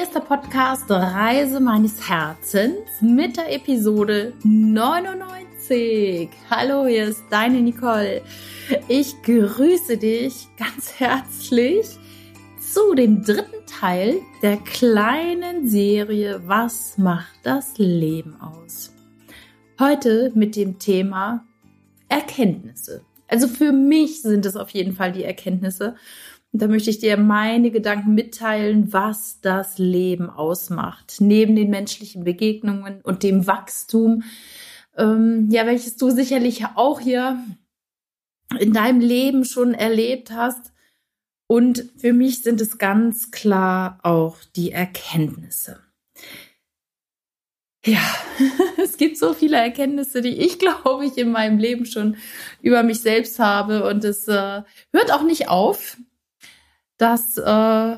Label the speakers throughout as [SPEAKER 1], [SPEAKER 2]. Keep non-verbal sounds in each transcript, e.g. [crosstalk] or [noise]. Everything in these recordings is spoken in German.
[SPEAKER 1] erster Podcast Reise meines Herzens mit der Episode 99. Hallo, hier ist deine Nicole. Ich grüße dich ganz herzlich zu dem dritten Teil der kleinen Serie Was macht das Leben aus? Heute mit dem Thema Erkenntnisse. Also für mich sind es auf jeden Fall die Erkenntnisse. Und da möchte ich dir meine Gedanken mitteilen, was das Leben ausmacht. Neben den menschlichen Begegnungen und dem Wachstum, ähm, ja, welches du sicherlich auch hier in deinem Leben schon erlebt hast. Und für mich sind es ganz klar auch die Erkenntnisse. Ja, [laughs] es gibt so viele Erkenntnisse, die ich, [laughs] glaube ich, in meinem Leben schon über mich selbst habe. Und es äh, hört auch nicht auf, dass äh,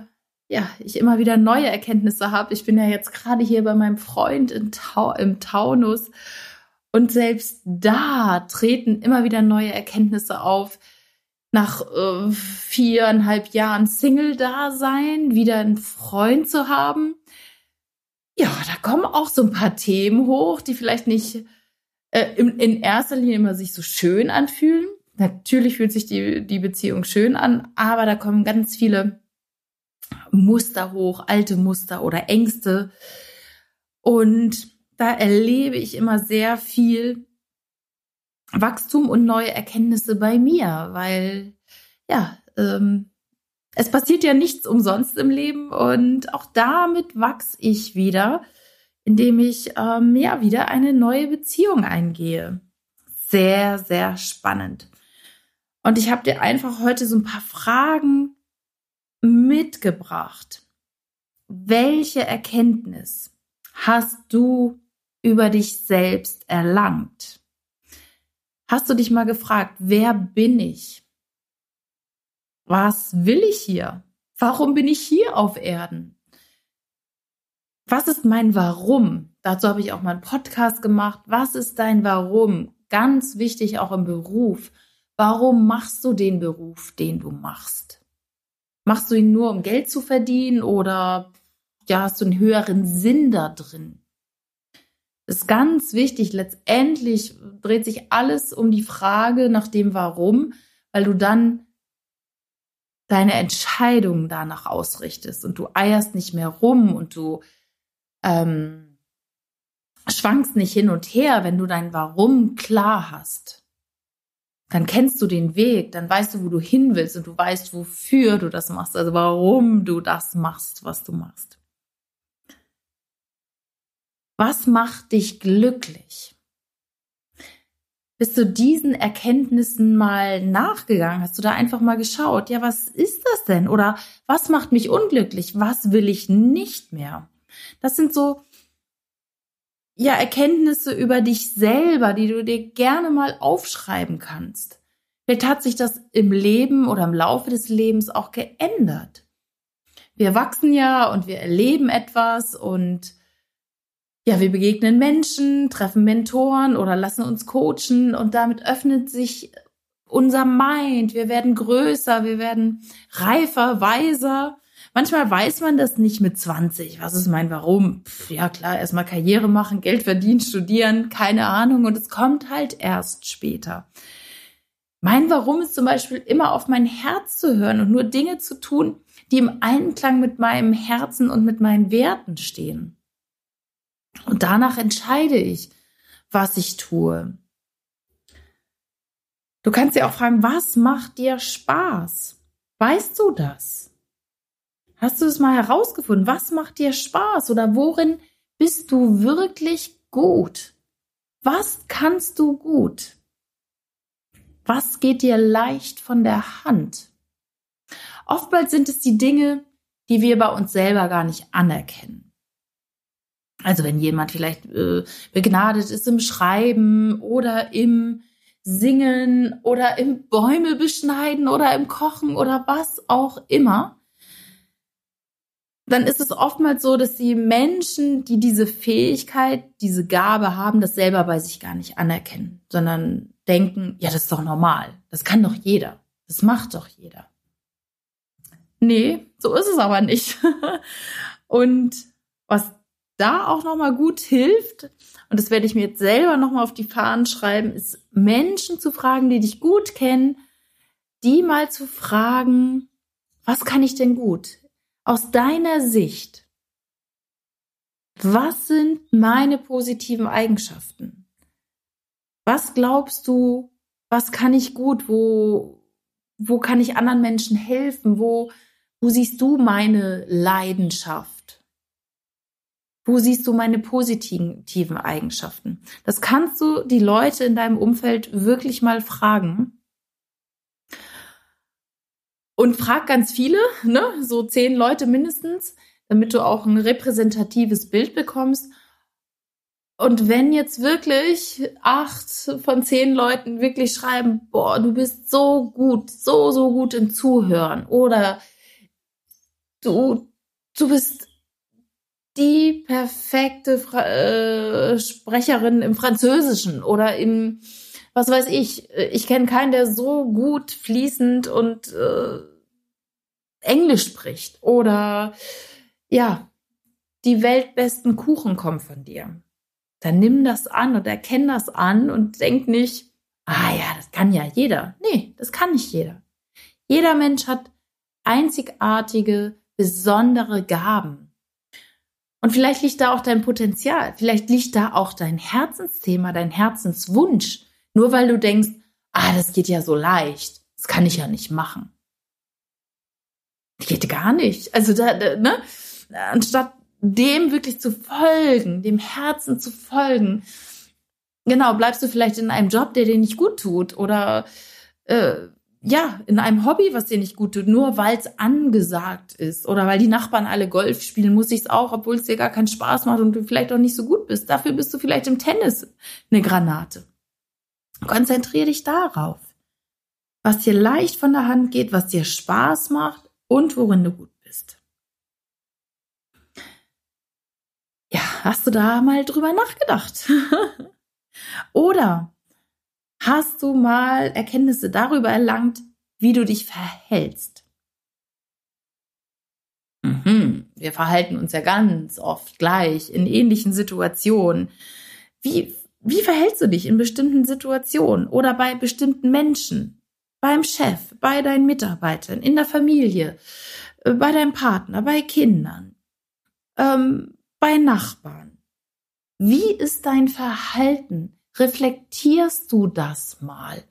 [SPEAKER 1] ja, ich immer wieder neue Erkenntnisse habe. Ich bin ja jetzt gerade hier bei meinem Freund Tau im Taunus. Und selbst da treten immer wieder neue Erkenntnisse auf. Nach äh, viereinhalb Jahren Single-Dasein wieder einen Freund zu haben ja, da kommen auch so ein paar Themen hoch, die vielleicht nicht äh, in, in erster Linie immer sich so schön anfühlen. Natürlich fühlt sich die, die Beziehung schön an, aber da kommen ganz viele Muster hoch, alte Muster oder Ängste. Und da erlebe ich immer sehr viel Wachstum und neue Erkenntnisse bei mir, weil ja, ähm, es passiert ja nichts umsonst im Leben und auch damit wachse ich wieder, indem ich ähm, ja wieder eine neue Beziehung eingehe. Sehr, sehr spannend. Und ich habe dir einfach heute so ein paar Fragen mitgebracht. Welche Erkenntnis hast du über dich selbst erlangt? Hast du dich mal gefragt, wer bin ich? Was will ich hier? Warum bin ich hier auf Erden? Was ist mein Warum? Dazu habe ich auch mal einen Podcast gemacht. Was ist dein Warum? Ganz wichtig auch im Beruf. Warum machst du den Beruf, den du machst? Machst du ihn nur, um Geld zu verdienen oder ja, hast du einen höheren Sinn da drin? Das ist ganz wichtig. Letztendlich dreht sich alles um die Frage nach dem Warum, weil du dann deine Entscheidungen danach ausrichtest und du eierst nicht mehr rum und du ähm, schwankst nicht hin und her, wenn du dein Warum klar hast. Dann kennst du den Weg, dann weißt du, wo du hin willst und du weißt, wofür du das machst, also warum du das machst, was du machst. Was macht dich glücklich? Bist du diesen Erkenntnissen mal nachgegangen? Hast du da einfach mal geschaut? Ja, was ist das denn? Oder was macht mich unglücklich? Was will ich nicht mehr? Das sind so, ja, Erkenntnisse über dich selber, die du dir gerne mal aufschreiben kannst. Vielleicht hat sich das im Leben oder im Laufe des Lebens auch geändert. Wir wachsen ja und wir erleben etwas und ja, wir begegnen Menschen, treffen Mentoren oder lassen uns coachen und damit öffnet sich unser Mind. Wir werden größer, wir werden reifer, weiser. Manchmal weiß man das nicht mit 20. Was ist mein Warum? Pff, ja klar, erstmal Karriere machen, Geld verdienen, studieren, keine Ahnung. Und es kommt halt erst später. Mein Warum ist zum Beispiel immer auf mein Herz zu hören und nur Dinge zu tun, die im Einklang mit meinem Herzen und mit meinen Werten stehen. Und danach entscheide ich, was ich tue. Du kannst dir auch fragen, was macht dir Spaß? Weißt du das? Hast du es mal herausgefunden? Was macht dir Spaß oder worin bist du wirklich gut? Was kannst du gut? Was geht dir leicht von der Hand? Oftmals sind es die Dinge, die wir bei uns selber gar nicht anerkennen. Also wenn jemand vielleicht äh, begnadet ist im Schreiben oder im Singen oder im Bäume beschneiden oder im Kochen oder was auch immer, dann ist es oftmals so, dass die Menschen, die diese Fähigkeit, diese Gabe haben, das selber bei sich gar nicht anerkennen, sondern denken, ja, das ist doch normal. Das kann doch jeder. Das macht doch jeder. Nee, so ist es aber nicht. [laughs] Und was da auch nochmal gut hilft, und das werde ich mir jetzt selber nochmal auf die Fahnen schreiben, ist Menschen zu fragen, die dich gut kennen, die mal zu fragen, was kann ich denn gut? Aus deiner Sicht, was sind meine positiven Eigenschaften? Was glaubst du, was kann ich gut? Wo, wo kann ich anderen Menschen helfen? Wo, wo siehst du meine Leidenschaft? Wo siehst du meine positiven Eigenschaften? Das kannst du die Leute in deinem Umfeld wirklich mal fragen. Und frag ganz viele, ne, so zehn Leute mindestens, damit du auch ein repräsentatives Bild bekommst. Und wenn jetzt wirklich acht von zehn Leuten wirklich schreiben, boah, du bist so gut, so, so gut im Zuhören oder du, du bist die perfekte Fra äh, Sprecherin im Französischen oder im, was weiß ich, ich kenne keinen, der so gut fließend und äh, Englisch spricht oder ja, die weltbesten Kuchen kommen von dir. Dann nimm das an und erkenn das an und denk nicht, ah ja, das kann ja jeder. Nee, das kann nicht jeder. Jeder Mensch hat einzigartige, besondere Gaben. Und vielleicht liegt da auch dein Potenzial, vielleicht liegt da auch dein Herzensthema, dein Herzenswunsch. Nur weil du denkst, ah, das geht ja so leicht, das kann ich ja nicht machen. Geht gar nicht. Also da, ne? Anstatt dem wirklich zu folgen, dem Herzen zu folgen, genau, bleibst du vielleicht in einem Job, der dir nicht gut tut oder äh, ja, in einem Hobby, was dir nicht gut tut, nur weil es angesagt ist oder weil die Nachbarn alle Golf spielen, muss ich es auch, obwohl es dir gar keinen Spaß macht und du vielleicht auch nicht so gut bist. Dafür bist du vielleicht im Tennis eine Granate. Konzentriere dich darauf, was dir leicht von der Hand geht, was dir Spaß macht und worin du gut bist. Ja, hast du da mal drüber nachgedacht? [laughs] Oder hast du mal Erkenntnisse darüber erlangt, wie du dich verhältst? Mhm. Wir verhalten uns ja ganz oft gleich in ähnlichen Situationen. Wie, wie verhältst du dich in bestimmten Situationen oder bei bestimmten Menschen? Beim Chef, bei deinen Mitarbeitern, in der Familie, äh, bei deinem Partner, bei Kindern, ähm, bei Nachbarn. Wie ist dein Verhalten? Reflektierst du das mal?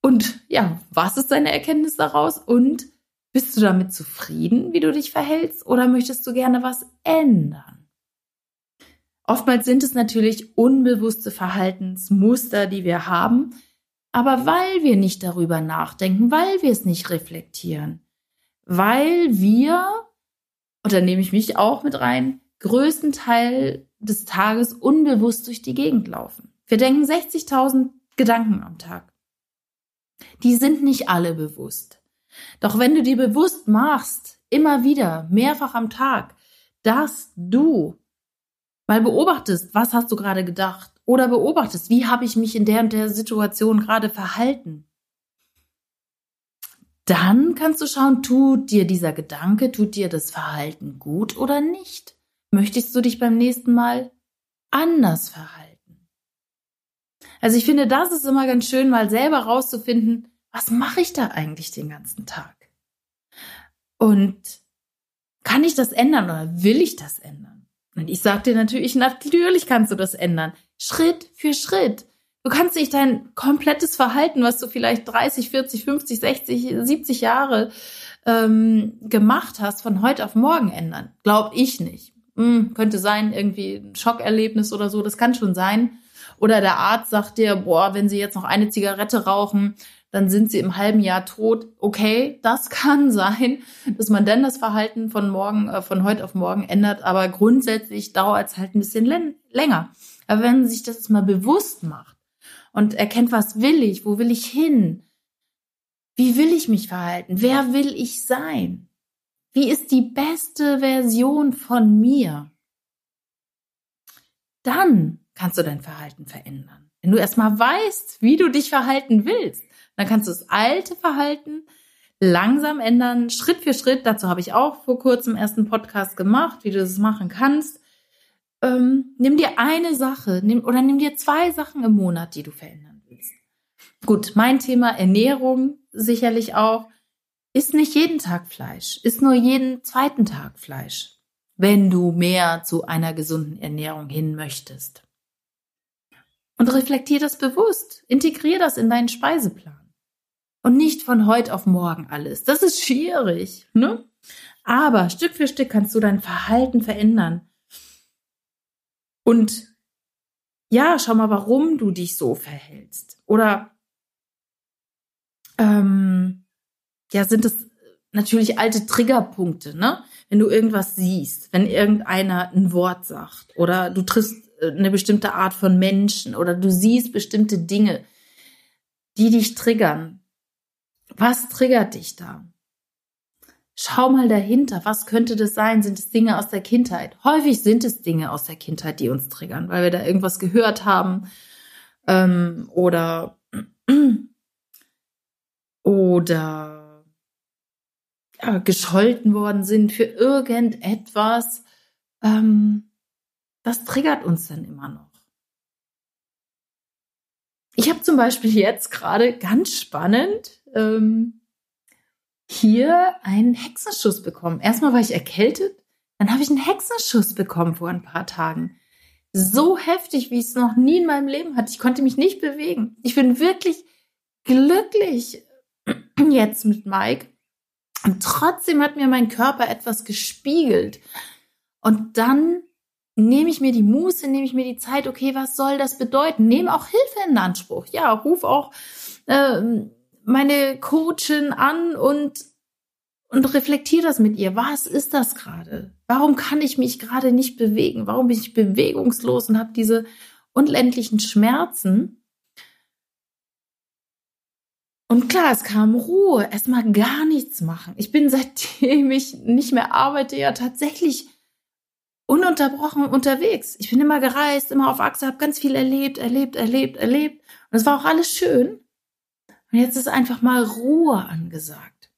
[SPEAKER 1] Und ja, was ist deine Erkenntnis daraus? Und bist du damit zufrieden, wie du dich verhältst? Oder möchtest du gerne was ändern? Oftmals sind es natürlich unbewusste Verhaltensmuster, die wir haben, aber weil wir nicht darüber nachdenken, weil wir es nicht reflektieren, weil wir und da nehme ich mich auch mit rein, größten Teil des Tages unbewusst durch die Gegend laufen. Wir denken 60.000 Gedanken am Tag. Die sind nicht alle bewusst. Doch wenn du dir bewusst machst, immer wieder, mehrfach am Tag, dass du mal beobachtest, was hast du gerade gedacht oder beobachtest, wie habe ich mich in der und der Situation gerade verhalten, dann kannst du schauen, tut dir dieser Gedanke, tut dir das Verhalten gut oder nicht? Möchtest du dich beim nächsten Mal anders verhalten? Also ich finde, das ist immer ganz schön, mal selber rauszufinden, was mache ich da eigentlich den ganzen Tag? Und kann ich das ändern oder will ich das ändern? Und ich sage dir natürlich, natürlich kannst du das ändern. Schritt für Schritt. Du kannst nicht dein komplettes Verhalten, was du vielleicht 30, 40, 50, 60, 70 Jahre ähm, gemacht hast, von heute auf morgen ändern. Glaub ich nicht. Hm, könnte sein, irgendwie ein Schockerlebnis oder so, das kann schon sein. Oder der Arzt sagt dir, boah, wenn Sie jetzt noch eine Zigarette rauchen, dann sind Sie im halben Jahr tot. Okay, das kann sein, dass man denn das Verhalten von morgen, äh, von heute auf morgen ändert, aber grundsätzlich dauert es halt ein bisschen länger. Aber wenn man sich das mal bewusst macht, und erkennt, was will ich, wo will ich hin, wie will ich mich verhalten, wer will ich sein, wie ist die beste Version von mir, dann kannst du dein Verhalten verändern. Wenn du erstmal weißt, wie du dich verhalten willst, dann kannst du das alte Verhalten langsam ändern, Schritt für Schritt. Dazu habe ich auch vor kurzem erst einen Podcast gemacht, wie du das machen kannst. Ähm, nimm dir eine Sache nimm, oder nimm dir zwei Sachen im Monat, die du verändern willst. Gut, mein Thema Ernährung sicherlich auch. Ist nicht jeden Tag Fleisch, ist nur jeden zweiten Tag Fleisch, wenn du mehr zu einer gesunden Ernährung hin möchtest. Und reflektier das bewusst, integrier das in deinen Speiseplan und nicht von heute auf morgen alles. Das ist schwierig, ne? Aber Stück für Stück kannst du dein Verhalten verändern. Und ja, schau mal, warum du dich so verhältst. Oder ähm, ja, sind es natürlich alte Triggerpunkte, ne? Wenn du irgendwas siehst, wenn irgendeiner ein Wort sagt oder du triffst äh, eine bestimmte Art von Menschen oder du siehst bestimmte Dinge, die dich triggern, was triggert dich da? Schau mal dahinter. Was könnte das sein? Sind es Dinge aus der Kindheit? Häufig sind es Dinge aus der Kindheit, die uns triggern, weil wir da irgendwas gehört haben ähm, oder [clears throat] oder ja, gescholten worden sind für irgendetwas. Ähm, das triggert uns dann immer noch. Ich habe zum Beispiel jetzt gerade ganz spannend ähm, hier einen Hexenschuss bekommen. Erstmal war ich erkältet, dann habe ich einen Hexenschuss bekommen vor ein paar Tagen. So heftig, wie ich es noch nie in meinem Leben hatte. Ich konnte mich nicht bewegen. Ich bin wirklich glücklich [clears throat] jetzt mit Mike. Und trotzdem hat mir mein Körper etwas gespiegelt. Und dann nehme ich mir die Muße, nehme ich mir die Zeit, okay, was soll das bedeuten? Nehme auch Hilfe in Anspruch. Ja, ruf auch äh, meine Coachin an und und reflektiere das mit ihr. Was ist das gerade? Warum kann ich mich gerade nicht bewegen? Warum bin ich bewegungslos und habe diese unendlichen Schmerzen? Und klar, es kam Ruhe, erstmal gar nichts machen. Ich bin [laughs] seitdem ich nicht mehr arbeite ja tatsächlich ununterbrochen unterwegs. Ich bin immer gereist, immer auf Achse, habe ganz viel erlebt, erlebt, erlebt, erlebt. Und es war auch alles schön. Und jetzt ist einfach mal Ruhe angesagt.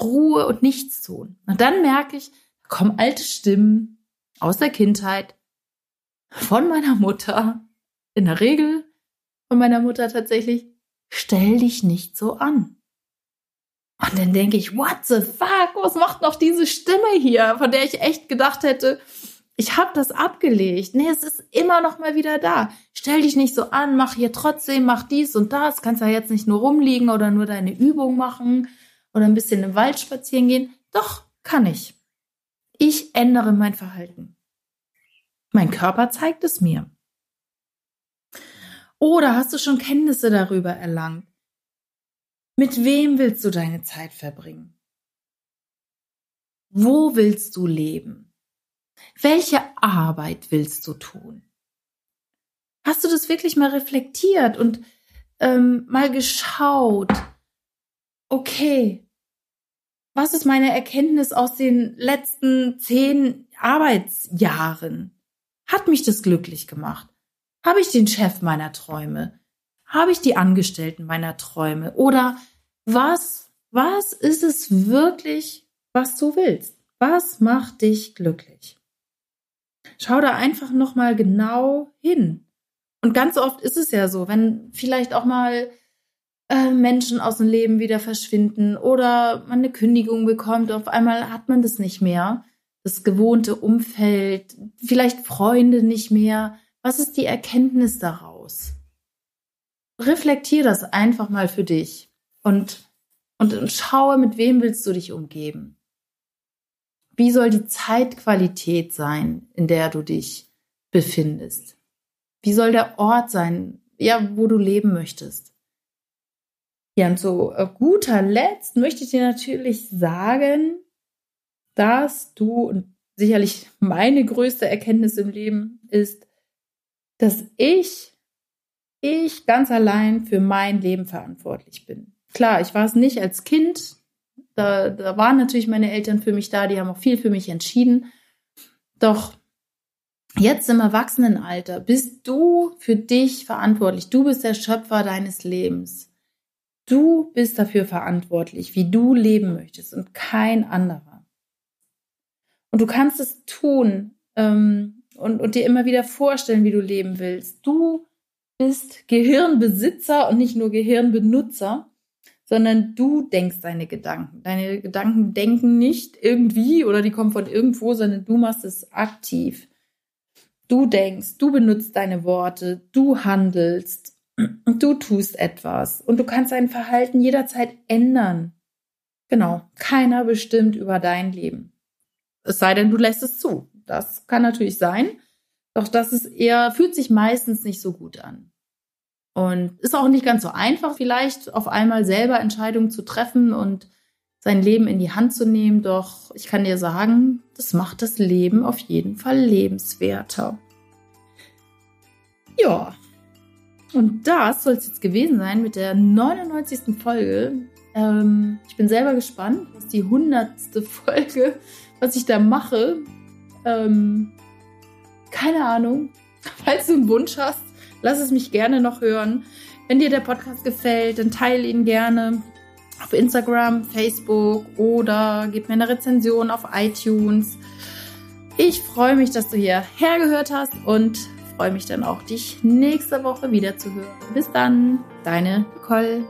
[SPEAKER 1] Ruhe und nichts tun. Und dann merke ich, kommen alte Stimmen aus der Kindheit von meiner Mutter. In der Regel von meiner Mutter tatsächlich. Stell dich nicht so an. Und dann denke ich, what the fuck, was macht noch diese Stimme hier, von der ich echt gedacht hätte, ich habe das abgelegt. Nee, es ist immer noch mal wieder da. Stell dich nicht so an, mach hier trotzdem, mach dies und das. Kannst ja jetzt nicht nur rumliegen oder nur deine Übung machen oder ein bisschen im Wald spazieren gehen. Doch, kann ich. Ich ändere mein Verhalten. Mein Körper zeigt es mir. Oder hast du schon Kenntnisse darüber erlangt? Mit wem willst du deine Zeit verbringen? Wo willst du leben? Welche Arbeit willst du tun? Hast du das wirklich mal reflektiert und ähm, mal geschaut? Okay, was ist meine Erkenntnis aus den letzten zehn Arbeitsjahren? Hat mich das glücklich gemacht? Habe ich den Chef meiner Träume? Habe ich die Angestellten meiner Träume? Oder was, was ist es wirklich, was du willst? Was macht dich glücklich? Schau da einfach nochmal genau hin. Und ganz oft ist es ja so, wenn vielleicht auch mal äh, Menschen aus dem Leben wieder verschwinden oder man eine Kündigung bekommt, auf einmal hat man das nicht mehr, das gewohnte Umfeld, vielleicht Freunde nicht mehr. Was ist die Erkenntnis daraus? Reflektier das einfach mal für dich und, und, und schaue, mit wem willst du dich umgeben. Wie soll die Zeitqualität sein, in der du dich befindest? Wie soll der Ort sein, ja, wo du leben möchtest? Ja, und zu äh, guter Letzt möchte ich dir natürlich sagen, dass du, und sicherlich meine größte Erkenntnis im Leben ist, dass ich, ich ganz allein für mein Leben verantwortlich bin. Klar, ich war es nicht als Kind, da, da waren natürlich meine Eltern für mich da, die haben auch viel für mich entschieden. Doch jetzt im Erwachsenenalter bist du für dich verantwortlich. Du bist der Schöpfer deines Lebens. Du bist dafür verantwortlich, wie du leben möchtest und kein anderer. Und du kannst es tun ähm, und, und dir immer wieder vorstellen, wie du leben willst. Du bist Gehirnbesitzer und nicht nur Gehirnbenutzer, sondern du denkst deine Gedanken. Deine Gedanken denken nicht irgendwie oder die kommen von irgendwo, sondern du machst es aktiv. Du denkst, du benutzt deine Worte, du handelst, du tust etwas und du kannst dein Verhalten jederzeit ändern. Genau, keiner bestimmt über dein Leben. Es sei denn, du lässt es zu. Das kann natürlich sein, doch das ist eher, fühlt sich meistens nicht so gut an. Und ist auch nicht ganz so einfach, vielleicht auf einmal selber Entscheidungen zu treffen und sein Leben in die Hand zu nehmen. Doch ich kann dir sagen, das macht das Leben auf jeden Fall lebenswerter. Ja. Und das soll es jetzt gewesen sein mit der 99. Folge. Ähm, ich bin selber gespannt, was die 100. Folge, was ich da mache. Ähm, keine Ahnung. [laughs] Falls du einen Wunsch hast, lass es mich gerne noch hören. Wenn dir der Podcast gefällt, dann teile ihn gerne auf Instagram, Facebook oder gib mir eine Rezension auf iTunes. Ich freue mich, dass du hier hergehört hast und freue mich dann auch, dich nächste Woche wieder zu hören. Bis dann, deine Nicole.